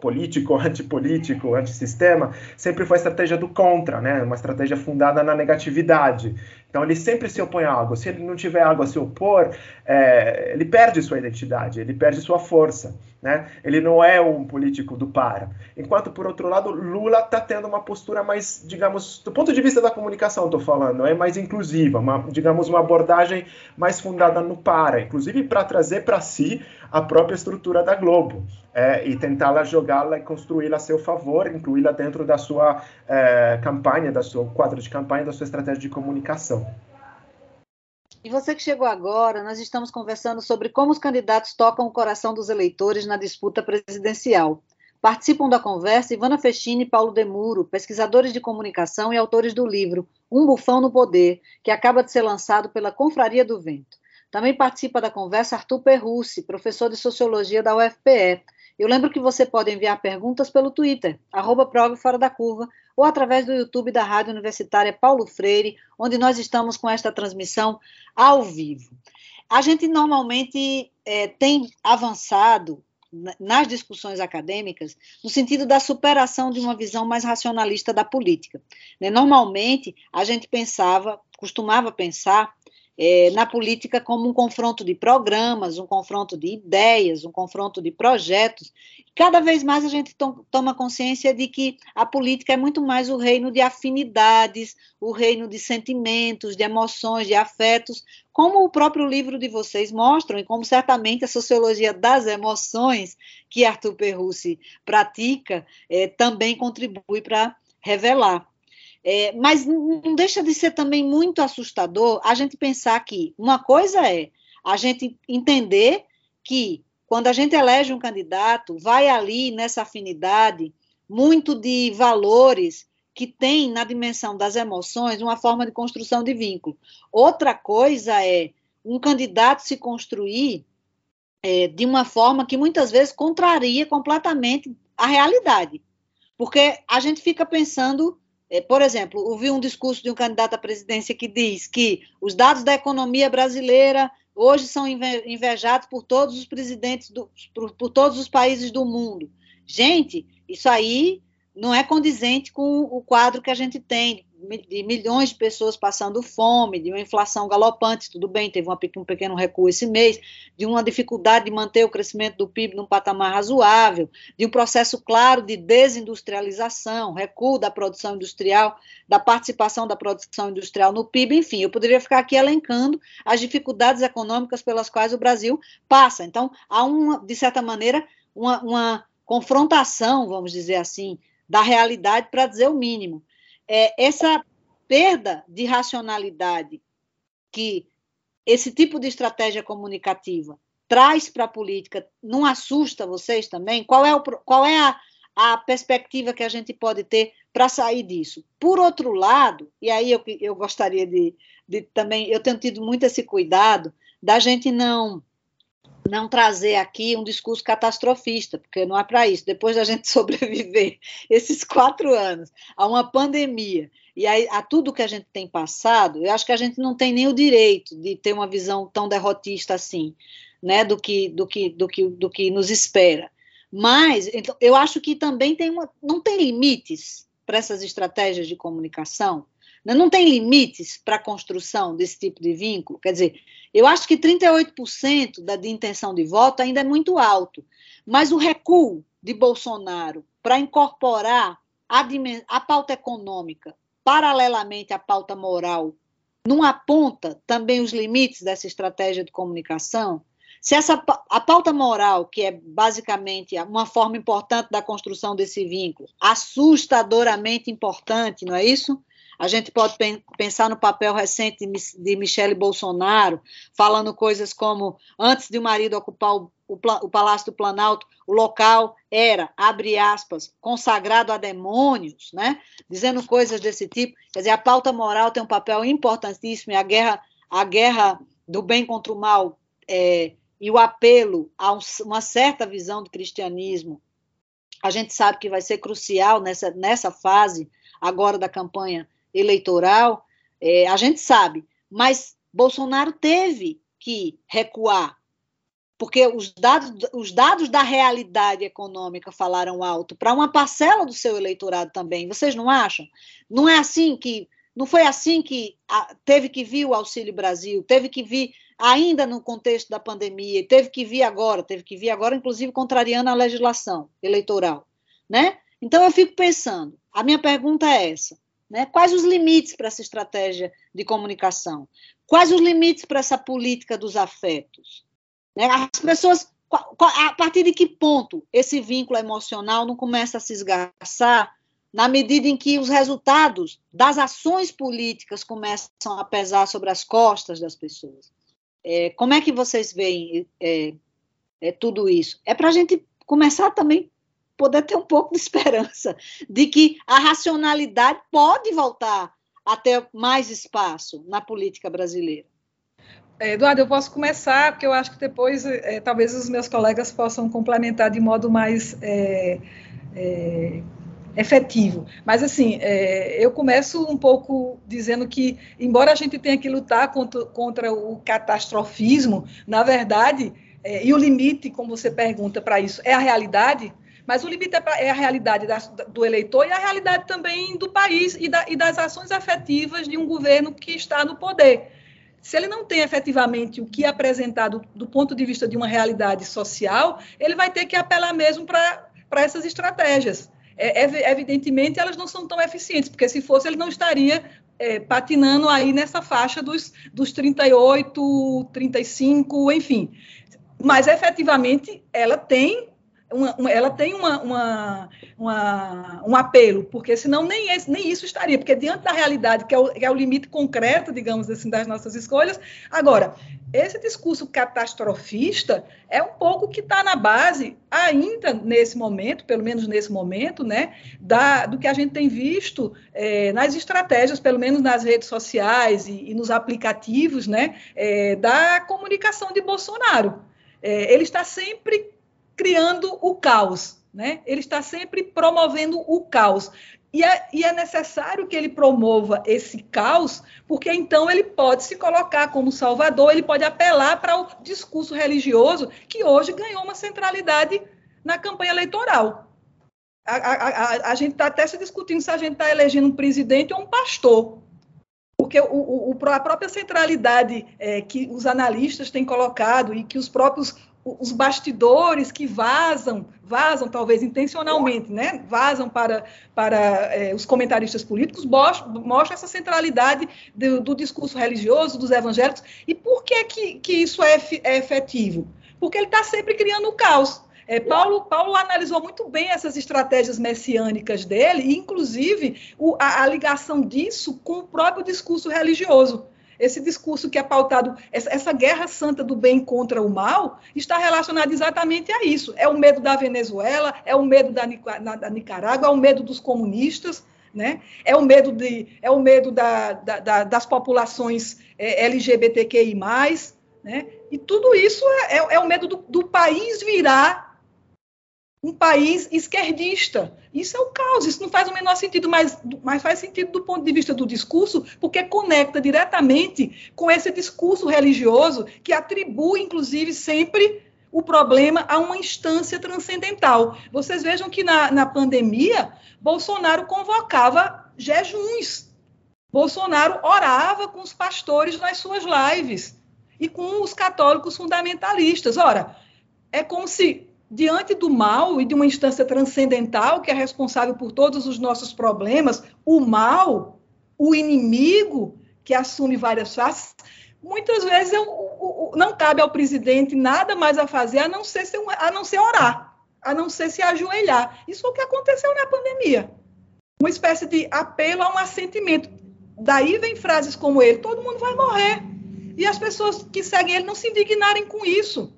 político, (laughs) antipolítico, antissistema, sempre foi a estratégia do contra, né? Uma estratégia fundada na negatividade. Então ele sempre se opõe a algo. Se ele não tiver algo a se opor, é, ele perde sua identidade, ele perde sua força. Né? Ele não é um político do para. Enquanto, por outro lado, Lula está tendo uma postura mais, digamos, do ponto de vista da comunicação, estou falando, é mais inclusiva, uma, digamos, uma abordagem mais fundada no para, inclusive para trazer para si a própria estrutura da Globo é, e tentá-la jogá-la e construí-la a seu favor, incluí-la dentro da sua é, campanha, da sua quadro de campanha, da sua estratégia de comunicação. E você que chegou agora, nós estamos conversando sobre como os candidatos tocam o coração dos eleitores na disputa presidencial. Participam da conversa Ivana Festini e Paulo Demuro, pesquisadores de comunicação e autores do livro Um Bufão no Poder, que acaba de ser lançado pela Confraria do Vento. Também participa da conversa Arthur Perrucci, professor de Sociologia da UFPE. Eu lembro que você pode enviar perguntas pelo Twitter, arroba Fora da Curva, ou através do YouTube da Rádio Universitária Paulo Freire, onde nós estamos com esta transmissão ao vivo. A gente normalmente é, tem avançado nas discussões acadêmicas no sentido da superação de uma visão mais racionalista da política. Né? Normalmente, a gente pensava, costumava pensar é, na política como um confronto de programas, um confronto de ideias, um confronto de projetos. Cada vez mais a gente to toma consciência de que a política é muito mais o reino de afinidades, o reino de sentimentos, de emoções, de afetos, como o próprio livro de vocês mostram, e como certamente a sociologia das emoções que Arthur Perrucci pratica é, também contribui para revelar. É, mas não deixa de ser também muito assustador a gente pensar que uma coisa é a gente entender que quando a gente elege um candidato, vai ali nessa afinidade muito de valores que tem na dimensão das emoções uma forma de construção de vínculo. Outra coisa é um candidato se construir é, de uma forma que muitas vezes contraria completamente a realidade. Porque a gente fica pensando por exemplo, ouvi um discurso de um candidato à presidência que diz que os dados da economia brasileira hoje são invejados por todos os presidentes, do, por, por todos os países do mundo. Gente, isso aí não é condizente com o quadro que a gente tem de milhões de pessoas passando fome, de uma inflação galopante, tudo bem, teve uma, um pequeno recuo esse mês, de uma dificuldade de manter o crescimento do PIB num patamar razoável, de um processo claro de desindustrialização, recuo da produção industrial, da participação da produção industrial no PIB, enfim, eu poderia ficar aqui elencando as dificuldades econômicas pelas quais o Brasil passa. Então, há uma, de certa maneira, uma, uma confrontação, vamos dizer assim, da realidade para dizer o mínimo é, essa perda de racionalidade que esse tipo de estratégia comunicativa traz para a política não assusta vocês também? Qual é, o, qual é a, a perspectiva que a gente pode ter para sair disso? Por outro lado, e aí eu, eu gostaria de, de também, eu tenho tido muito esse cuidado da gente não não trazer aqui um discurso catastrofista, porque não é para isso. Depois da gente (laughs) sobreviver esses quatro anos a uma pandemia e a, a, tudo que a gente tem passado, eu acho que a gente não tem nem o direito de ter uma visão tão derrotista assim, né, do que do que do que do que nos espera. Mas então, eu acho que também tem uma, não tem limites para essas estratégias de comunicação. Né? Não tem limites para a construção desse tipo de vínculo. Quer dizer, eu acho que 38% da de intenção de voto ainda é muito alto, mas o recuo de Bolsonaro para incorporar a, a pauta econômica paralelamente à pauta moral não aponta também os limites dessa estratégia de comunicação? Se essa a pauta moral, que é basicamente uma forma importante da construção desse vínculo, assustadoramente importante, não é isso? A gente pode pensar no papel recente de Michele Bolsonaro, falando coisas como: antes de o marido ocupar o, Palácio do Planalto, o local era, abre aspas, consagrado a demônios, né? dizendo coisas desse tipo. Quer dizer, a pauta moral tem um papel importantíssimo e a guerra, a guerra do bem contra o mal é, e o apelo a um, uma certa visão do cristianismo, a gente sabe que vai ser crucial nessa, nessa fase agora da campanha eleitoral, é, a gente sabe, mas Bolsonaro teve que recuar, porque os dados, os dados da realidade econômica falaram alto para uma parcela do seu eleitorado também. Vocês não acham? Não é assim que não foi assim que a, teve que vir o Auxílio Brasil, teve que vir ainda no contexto da pandemia, teve que vir agora, teve que vir agora, inclusive contrariando a legislação eleitoral, né? Então eu fico pensando, a minha pergunta é essa: né? Quais os limites para essa estratégia de comunicação? Quais os limites para essa política dos afetos? Né? As pessoas, a partir de que ponto esse vínculo emocional não começa a se esgarçar na medida em que os resultados das ações políticas começam a pesar sobre as costas das pessoas. É, como é que vocês veem é, é, tudo isso? É para a gente começar também poder ter um pouco de esperança de que a racionalidade pode voltar a ter mais espaço na política brasileira. É, Eduardo, eu posso começar, porque eu acho que depois é, talvez os meus colegas possam complementar de modo mais é, é efetivo. Mas, assim, é, eu começo um pouco dizendo que, embora a gente tenha que lutar contra, contra o catastrofismo, na verdade, é, e o limite, como você pergunta para isso, é a realidade, mas o limite é, é a realidade da, do eleitor e a realidade também do país e, da, das ações efetivas de um governo que está no poder. Se ele não tem efetivamente o que apresentar do, ponto de vista de uma realidade social, ele vai ter que apelar mesmo para essas estratégias é, evidentemente elas não são tão eficientes, porque se fosse ele não estaria é, patinando aí nessa faixa dos, dos 38, 35, enfim. Mas efetivamente ela tem uma, uma, ela tem uma, um apelo, porque senão nem, esse, nem isso estaria, porque diante da realidade, que é, o, que é o limite concreto, digamos assim, das nossas escolhas. Agora, esse discurso catastrofista é um pouco que está na base, ainda nesse momento, pelo menos nesse momento, né, da, do que a gente tem visto é, nas estratégias, pelo menos nas redes sociais e, e nos aplicativos, né, é, da comunicação de Bolsonaro. É, ele está sempre criando o caos, né? Ele está sempre promovendo o caos. E é, e é, necessário que ele promova esse caos, porque então ele pode se colocar como salvador, ele pode apelar para o discurso religioso, que hoje ganhou uma centralidade na campanha eleitoral. A, a, a, a gente está até se discutindo se a gente está elegendo um presidente ou um pastor. Porque o, o, a própria centralidade é, que os analistas têm colocado e que os próprios os bastidores que vazam, vazam talvez intencionalmente, né? vazam para, para é, os comentaristas políticos, mostram essa centralidade do, do, discurso religioso, dos evangélicos. E por que, que, que isso é, é efetivo? Porque ele está sempre criando o caos. É, Paulo, Paulo analisou muito bem essas estratégias messiânicas dele, inclusive o, a, a ligação disso com o próprio discurso religioso. Esse discurso que é pautado, essa, guerra santa do bem contra o mal, está relacionado exatamente a isso. É o medo da Venezuela, é o medo da, da Nicarágua, é o medo dos comunistas, né? é o medo, de, é o medo da, da, das populações é, LGBTQI. Né? E tudo isso é, é, é o medo do, do país virar um país esquerdista. Isso é o caos, isso não faz o menor sentido, mas, mas faz sentido do ponto de vista do discurso, porque conecta diretamente com esse discurso religioso que atribui, inclusive, sempre o problema a uma instância transcendental. Vocês vejam que na, na pandemia, Bolsonaro convocava jejuns. Bolsonaro orava com os pastores nas suas lives e com os católicos fundamentalistas. Ora, é como se diante do mal e de uma instância transcendental que é responsável por todos os nossos problemas, o mal, o inimigo que assume várias faces, muitas vezes eu, não cabe ao presidente nada mais a fazer a não ser, a não ser orar, a não ser se ajoelhar. Isso é o que aconteceu na pandemia. Uma espécie de apelo a um assentimento. Daí vem frases como ele: todo mundo vai morrer. E as pessoas que seguem ele não se indignarem com isso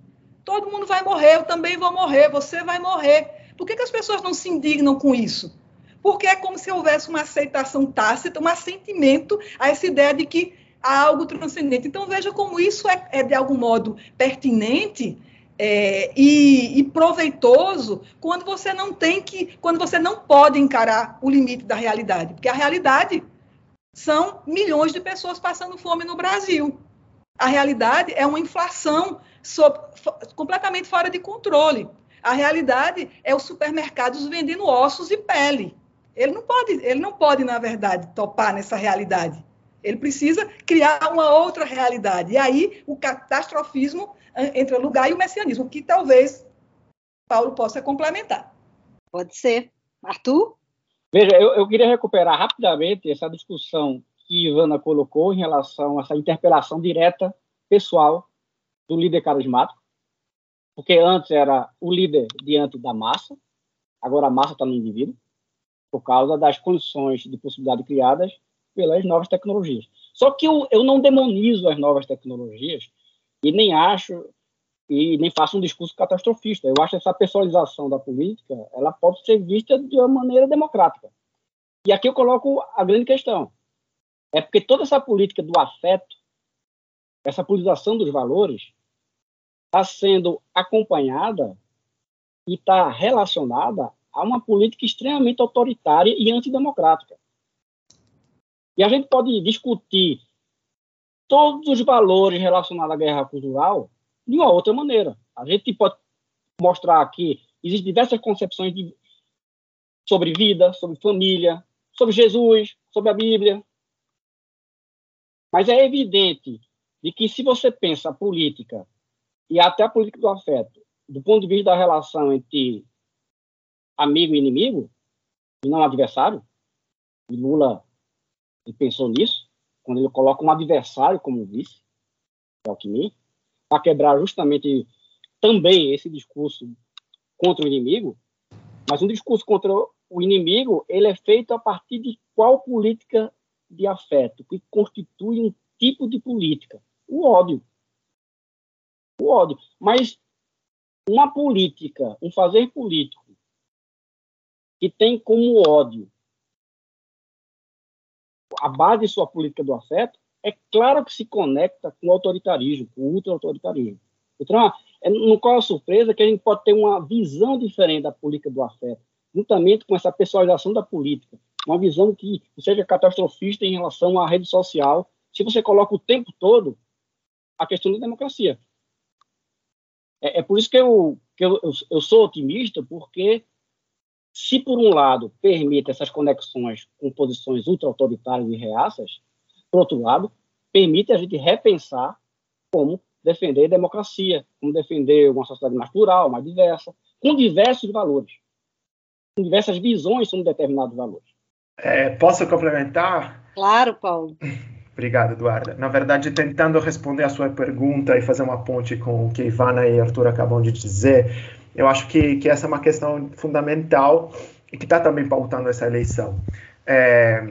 todo mundo vai morrer, eu também vou morrer, você vai morrer. Por que, que as pessoas não se indignam com isso? Porque é como se houvesse uma aceitação tácita, um assentimento a essa ideia de que há algo transcendente. Então, veja como isso é, é de algum modo pertinente é, e, e, proveitoso quando você não tem que, quando você não pode encarar o limite da realidade, porque a realidade são milhões de pessoas passando fome no Brasil. A realidade é uma inflação sob, completamente fora de controle. A realidade é os supermercados vendendo ossos e pele. Ele não pode, ele não pode, na verdade, topar nessa realidade. Ele precisa criar uma outra realidade. E aí o catastrofismo entra no lugar e o messianismo, que talvez Paulo possa complementar. Pode ser. Arthur? Veja, eu, eu queria recuperar rapidamente essa discussão que Ivana colocou em relação a essa interpelação direta, pessoal, do líder carismático, porque antes era o líder diante da massa, agora a massa está no indivíduo, por causa das condições de possibilidade criadas pelas novas tecnologias. Só que eu, eu não demonizo as novas tecnologias e nem acho e nem faço um discurso catastrofista. Eu acho que essa pessoalização da política ela pode ser vista de uma maneira democrática. E aqui eu coloco a grande questão. É porque toda essa política do afeto, essa politização dos valores, está sendo acompanhada e está relacionada a uma política extremamente autoritária e antidemocrática. E a gente pode discutir todos os valores relacionados à guerra cultural de uma outra maneira. A gente pode mostrar que existem diversas concepções de, sobre vida, sobre família, sobre Jesus, sobre a Bíblia. Mas é evidente de que se você pensa a política e até a política do afeto, do ponto de vista da relação entre amigo e inimigo, e não adversário, e Lula pensou nisso, quando ele coloca um adversário como vice, é o Alckmin, para quebrar justamente também esse discurso contra o inimigo, mas um discurso contra o inimigo, ele é feito a partir de qual política de afeto, que constitui um tipo de política? O ódio. O ódio. Mas uma política, um fazer político que tem como ódio a base de sua política do afeto, é claro que se conecta com o autoritarismo, com o ultra-autoritarismo. Então, é, não qual a surpresa que a gente pode ter uma visão diferente da política do afeto, juntamente com essa pessoalização da política, uma visão que seja catastrofista em relação à rede social, se você coloca o tempo todo a questão da democracia. É, é por isso que, eu, que eu, eu, eu sou otimista, porque se por um lado permite essas conexões com posições ultra-autoritárias e reaças, por outro lado, permite a gente repensar como defender a democracia, como defender uma sociedade mais plural, mais diversa, com diversos valores, com diversas visões sobre determinados valores. É, posso complementar? Claro, Paulo. Obrigado, Eduardo. Na verdade, tentando responder a sua pergunta e fazer uma ponte com o que Ivana e Arthur acabam de dizer, eu acho que, que essa é uma questão fundamental e que está também pautando essa eleição. É,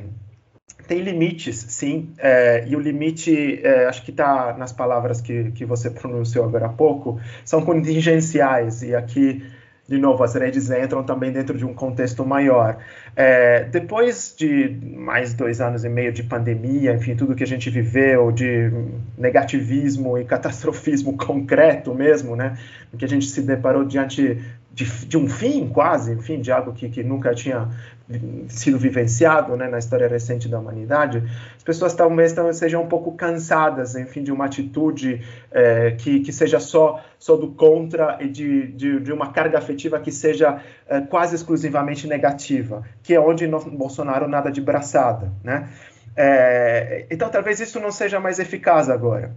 tem limites, sim, é, e o limite, é, acho que está nas palavras que, que você pronunciou agora há pouco, são contingenciais, e aqui de novo, as redes entram também dentro de um contexto maior. É, depois de mais dois anos e meio de pandemia, enfim, tudo que a gente viveu, de negativismo e catastrofismo (laughs) concreto mesmo, né, que a gente se deparou diante de, de, um fim quase, enfim, de algo que, que nunca tinha sido vivenciado né, na história recente da humanidade, as pessoas talvez sejam um pouco cansadas, enfim, de uma atitude é, que, que seja só, só do contra e de, de, de uma carga afetiva que seja é, quase exclusivamente negativa, que é onde no Bolsonaro nada de braçada, né? É, então talvez isso não seja mais eficaz agora.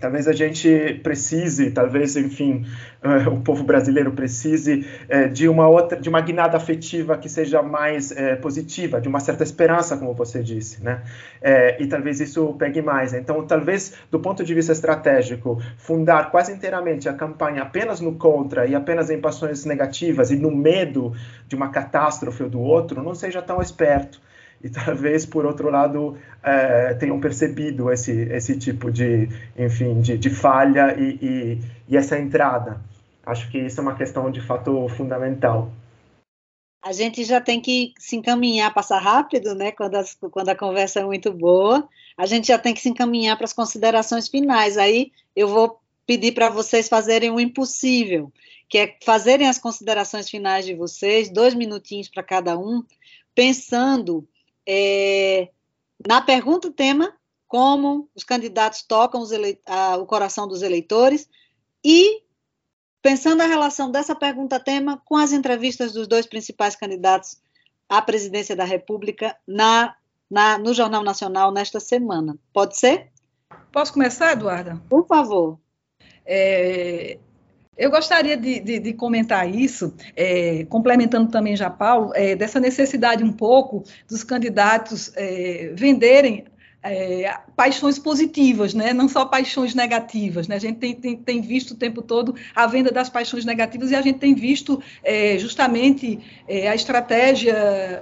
Talvez a gente precise, talvez, enfim, uh, o povo brasileiro precise uh, de uma outra, de uma guinada afetiva que seja mais uh, positiva, de uma certa esperança, como você disse, né? e talvez isso pegue mais. Então, talvez, do ponto de vista estratégico, fundar quase inteiramente a campanha apenas no contra e apenas em paixões negativas e no medo de uma catástrofe ou do outro não seja tão esperto e talvez por outro lado é, tenham percebido esse esse tipo de enfim de, de falha e, e, e, essa entrada. Acho que isso é uma questão de fato fundamental. A gente já tem que se encaminhar passar rápido né quando, as, quando a conversa é muito boa. A gente já tem que se encaminhar para as considerações finais. Aí eu vou pedir para vocês fazerem o impossível que é fazerem as considerações finais de vocês dois minutinhos para cada um pensando é, na pergunta tema, como os candidatos tocam os a, o coração dos eleitores e pensando a relação dessa pergunta tema com as entrevistas dos dois principais candidatos à presidência da República na, na, no Jornal Nacional nesta semana. Pode ser? Posso começar, Eduarda? Por favor. É, eu gostaria de, de, de comentar isso, é, complementando também já Paulo, é, dessa necessidade um pouco dos candidatos é, venderem é, paixões positivas, né? não só paixões negativas. Né? A gente tem, tem, tem, visto o tempo todo a venda das paixões negativas e a gente tem visto é, justamente é, a estratégia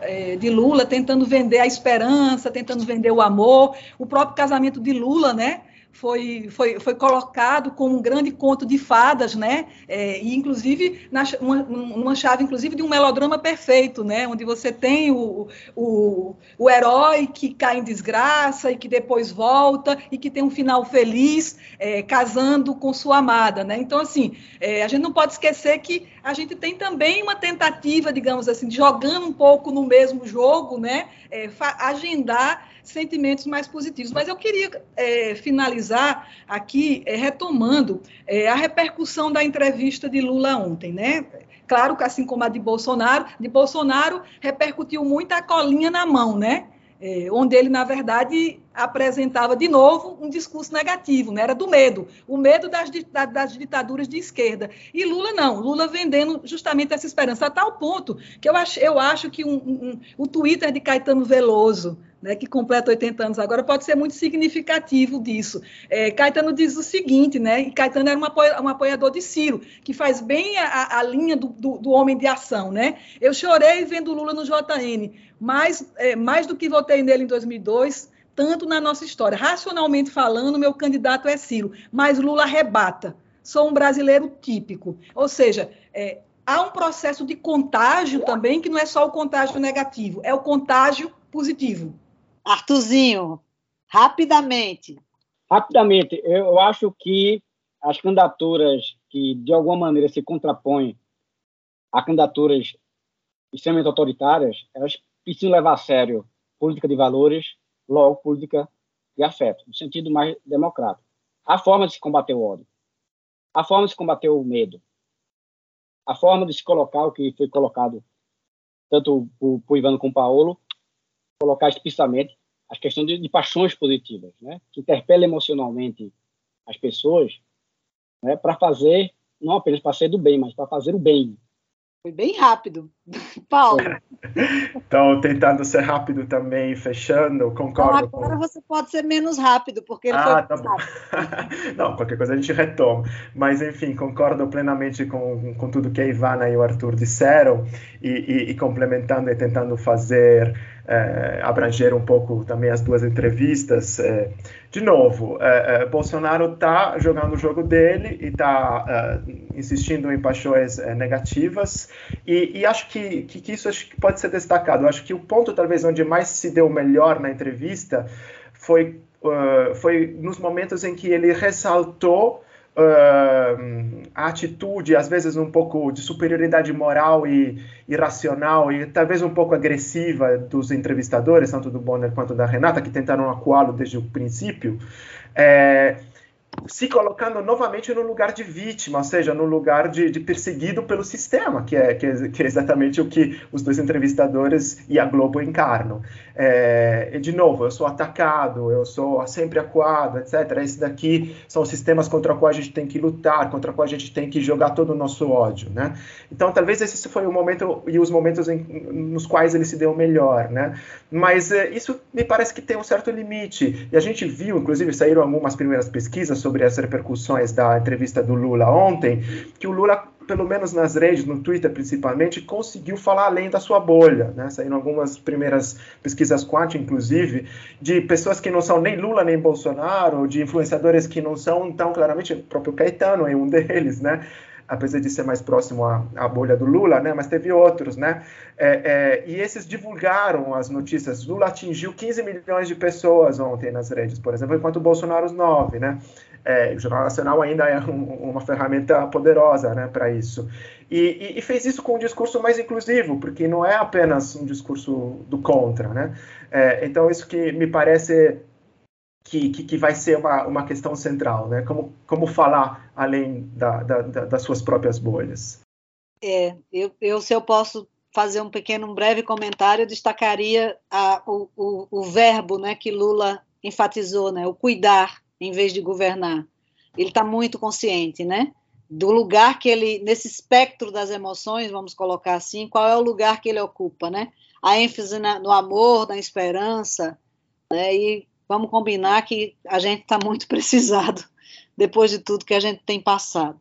é, de Lula tentando vender a esperança, tentando vender o amor, o próprio casamento de Lula, né? Foi, foi, foi colocado como um grande conto de fadas, né? É, e inclusive na, uma, uma chave, inclusive, de um melodrama perfeito, né? Onde você tem o, o, o herói que cai em desgraça e que depois volta e que tem um final feliz, é, casando com sua amada, né? Então, assim, é, a gente não pode esquecer que a gente tem também uma tentativa, digamos assim, jogando um pouco no mesmo jogo, né? É, agendar sentimentos mais positivos. Mas eu queria é, finalizar aqui é, retomando é, a repercussão da entrevista de Lula ontem, né? Claro que assim como a de Bolsonaro, de Bolsonaro repercutiu muito a colinha na mão, né? É, onde ele, na verdade, apresentava de novo um discurso negativo, né? era do medo, o medo das, das, ditaduras de esquerda. E Lula não, Lula vendendo justamente essa esperança, a tal ponto que eu acho, eu acho que um, um, o Twitter de Caetano Veloso, né, que completa 80 anos agora, pode ser muito significativo disso. É, Caetano diz o seguinte, né, e Caetano era um, um apoiador de Ciro, que faz bem a, a linha do, do, do, homem de ação. Né? Eu chorei vendo Lula no JN, mais, é, mais do que votei nele em 2002, tanto na nossa história. Racionalmente falando, meu candidato é Ciro, mas Lula arrebata. Sou um brasileiro típico. Ou seja, é, há um processo de contágio também, que não é só o contágio negativo, é o contágio positivo. Artuzinho, rapidamente. Rapidamente, eu acho que as candidaturas que, de alguma maneira, se contrapõem a candidaturas extremamente autoritárias, elas precisam levar a sério política de valores, logo política de afeto, no sentido mais democrático. A forma de se combater o ódio, a forma de se combater o medo, a forma de se colocar o que foi colocado tanto por, Ivano como Paulo, colocar explicitamente as questões de, de, paixões positivas, né? que interpela emocionalmente as pessoas né? para fazer, não apenas para ser do bem, mas para fazer o bem. Foi bem rápido. (laughs) Paulo. Então, tentando ser rápido também, fechando, concordo. Então, agora com... você pode ser menos rápido, porque ele ah, foi tá (laughs) Não, qualquer coisa a gente retoma. Mas, enfim, concordo plenamente com, com tudo que a Ivana e o Arthur disseram, e, e, e complementando e tentando fazer é, abranger um pouco também as duas entrevistas. É, de novo, é, Bolsonaro está jogando o jogo dele e está insistindo em paixões negativas, e, e acho que, que, que, isso acho que pode ser destacado. Acho que o ponto, talvez, onde mais se deu melhor na entrevista foi, uh, foi nos momentos em que ele ressaltou uh, a atitude, às vezes um pouco de superioridade moral e irracional e talvez um pouco agressiva dos entrevistadores, tanto do Bonner quanto da Renata, que tentaram acuá-lo desde o princípio, é, se colocando novamente no lugar de vítima, ou seja, no lugar de, de perseguido pelo sistema, que é, que é, que, é, exatamente o que os dois entrevistadores e a Globo encarnam. É, e, de novo, eu sou atacado, eu sou sempre acuado, etc. Esse daqui são sistemas contra os quais a gente tem que lutar, contra os quais a gente tem que jogar todo o nosso ódio, né? Então, talvez esse foi o momento e os momentos em, nos quais ele se deu melhor, né? Mas é, isso me parece que tem um certo limite. E a gente viu, inclusive, saíram algumas primeiras pesquisas sobre as repercussões da entrevista do Lula ontem, que o Lula, pelo menos nas redes, no Twitter principalmente, conseguiu falar além da sua bolha. Né? Saíram algumas primeiras pesquisas quant, inclusive, de pessoas que não são nem Lula nem Bolsonaro, de influenciadores que não são tão claramente, o próprio Caetano é um (laughs) deles, né? apesar de ser mais próximo à, à, bolha do Lula, né? Mas teve outros, né? É, é, e esses divulgaram as notícias. Lula atingiu 15 milhões de pessoas ontem nas redes, por exemplo, enquanto o Bolsonaro os 9, né? É, o Jornal Nacional ainda é um, uma ferramenta poderosa né, para isso. E, e, e, fez isso com um discurso mais inclusivo, porque não é apenas um discurso do contra. Né? É, então, isso que me parece que, que, que, vai ser uma, uma questão central, né? como, como falar além da, da, da, das suas próprias bolhas. É, eu, eu, se eu posso fazer um pequeno, um breve comentário, eu destacaria a, o, o, o verbo né, que Lula enfatizou, né, o cuidar em vez de governar. Ele está muito consciente, né? Do lugar que ele, nesse espectro das emoções, vamos colocar assim, qual é o lugar que ele ocupa, né? A ênfase na, no amor, na esperança, né? E vamos combinar que a gente está muito (laughs) precisado depois de tudo que a gente tem passado.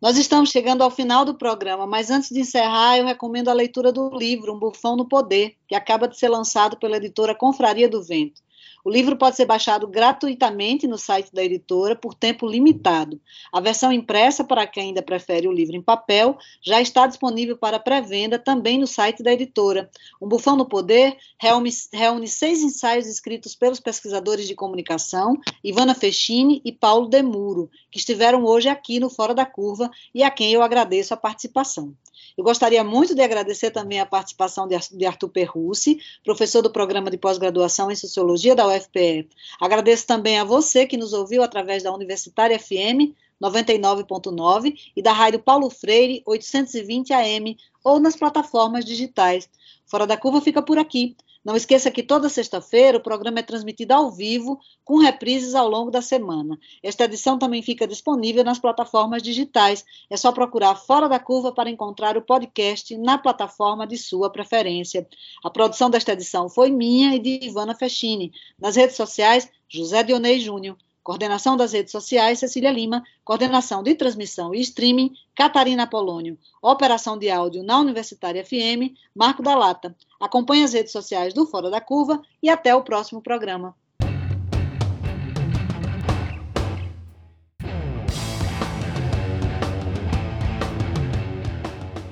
Nós estamos chegando ao final do programa, mas antes de encerrar, eu recomendo a leitura do livro Um Bufão no Poder, que acaba de ser lançado pela editora Confraria do Vento. O livro pode ser baixado gratuitamente no site da editora por tempo limitado. A versão impressa, para quem ainda prefere o livro em papel, já está disponível para pré-venda também no site da editora. Um Bufão no Poder reúne, reúne seis ensaios escritos pelos pesquisadores de comunicação Ivana Fechini e Paulo Demuro, que estiveram hoje aqui no Fora da Curva e a quem eu agradeço a participação. Eu gostaria muito de agradecer também a participação de Arthur Perrucci, professor do programa de pós-graduação em Sociologia da UFPE. Agradeço também a você que nos ouviu através da Universitária FM 99.9 e da Rádio Paulo Freire 820 AM ou nas plataformas digitais. Fora da Curva fica por aqui. Não esqueça que toda sexta-feira o programa é transmitido ao vivo, com reprises ao longo da semana. Esta edição também fica disponível nas plataformas digitais. É só procurar Fora da Curva para encontrar o podcast na plataforma de sua preferência. A produção desta edição foi minha e de Ivana Fechini. Nas redes sociais, José Dionei Júnior. Coordenação das redes sociais, Cecília Lima. Coordenação de transmissão e streaming, Catarina Polônio. Operação de áudio na Universitária FM, Marco da Lata. Acompanhe as redes sociais do Fora da Curva e até o próximo programa.